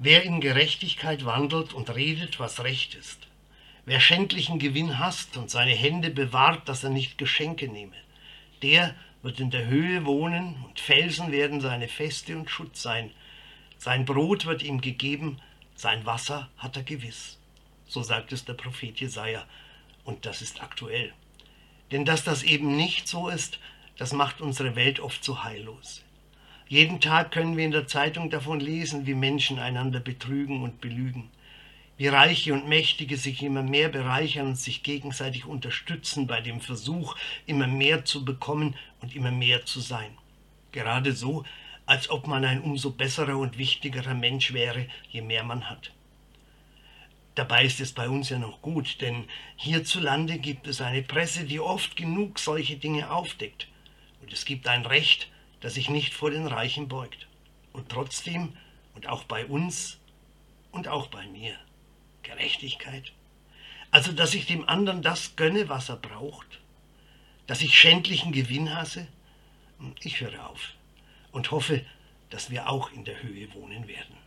Wer in Gerechtigkeit wandelt und redet, was recht ist. Wer schändlichen Gewinn hasst und seine Hände bewahrt, dass er nicht Geschenke nehme, der wird in der Höhe wohnen und Felsen werden seine Feste und Schutz sein. Sein Brot wird ihm gegeben, sein Wasser hat er gewiss. So sagt es der Prophet Jesaja. Und das ist aktuell. Denn dass das eben nicht so ist, das macht unsere Welt oft so heillos. Jeden Tag können wir in der Zeitung davon lesen, wie Menschen einander betrügen und belügen, wie Reiche und Mächtige sich immer mehr bereichern und sich gegenseitig unterstützen bei dem Versuch, immer mehr zu bekommen und immer mehr zu sein. Gerade so, als ob man ein umso besserer und wichtigerer Mensch wäre, je mehr man hat. Dabei ist es bei uns ja noch gut, denn hierzulande gibt es eine Presse, die oft genug solche Dinge aufdeckt. Und es gibt ein Recht, das sich nicht vor den Reichen beugt. Und trotzdem, und auch bei uns und auch bei mir, Gerechtigkeit. Also, dass ich dem anderen das gönne, was er braucht, dass ich schändlichen Gewinn hasse. Ich höre auf und hoffe, dass wir auch in der Höhe wohnen werden.